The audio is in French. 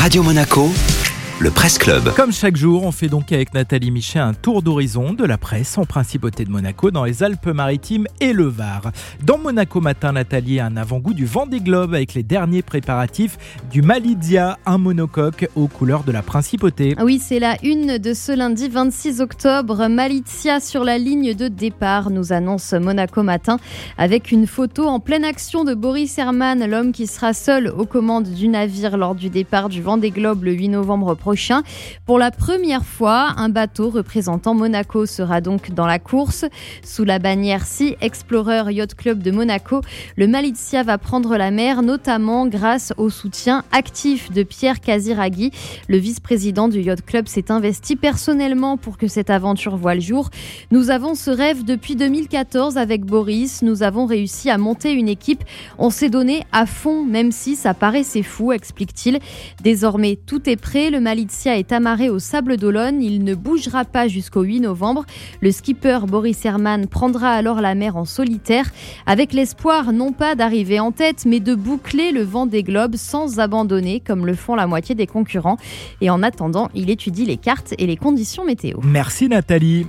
Radio Monaco, le Presse Club. Comme chaque jour, on fait donc avec Nathalie Michet un tour d'horizon de la presse en principauté de Monaco dans les Alpes-Maritimes et le Var. Dans Monaco Matin, Nathalie a un avant-goût du vent des globes avec les derniers préparatifs du Malidia, un monocoque aux couleurs de la principauté. Ah Oui, c'est la une de ce lundi 26 octobre. Malizia sur la ligne de départ, nous annonce Monaco Matin, avec une photo en pleine action de Boris Herman, l'homme qui sera seul aux commandes du navire lors du départ du Vendée Globe le 8 novembre prochain. Pour la première fois, un bateau représentant Monaco sera donc dans la course. Sous la bannière Sea Explorer Yacht Club de Monaco, le Malizia va prendre la mer, notamment grâce au soutien actif de Pierre Casiraghi. Le vice-président du Yacht Club s'est investi personnellement pour que cette aventure voie le jour. Nous avons ce rêve depuis 2014 avec Boris. Nous avons réussi à monter une équipe. On s'est donné à fond, même si ça paraissait fou, explique-t-il. Désormais, tout est prêt. Est amarré au Sable d'Olonne. Il ne bougera pas jusqu'au 8 novembre. Le skipper Boris Herman prendra alors la mer en solitaire, avec l'espoir non pas d'arriver en tête, mais de boucler le vent des globes sans abandonner, comme le font la moitié des concurrents. Et en attendant, il étudie les cartes et les conditions météo. Merci Nathalie.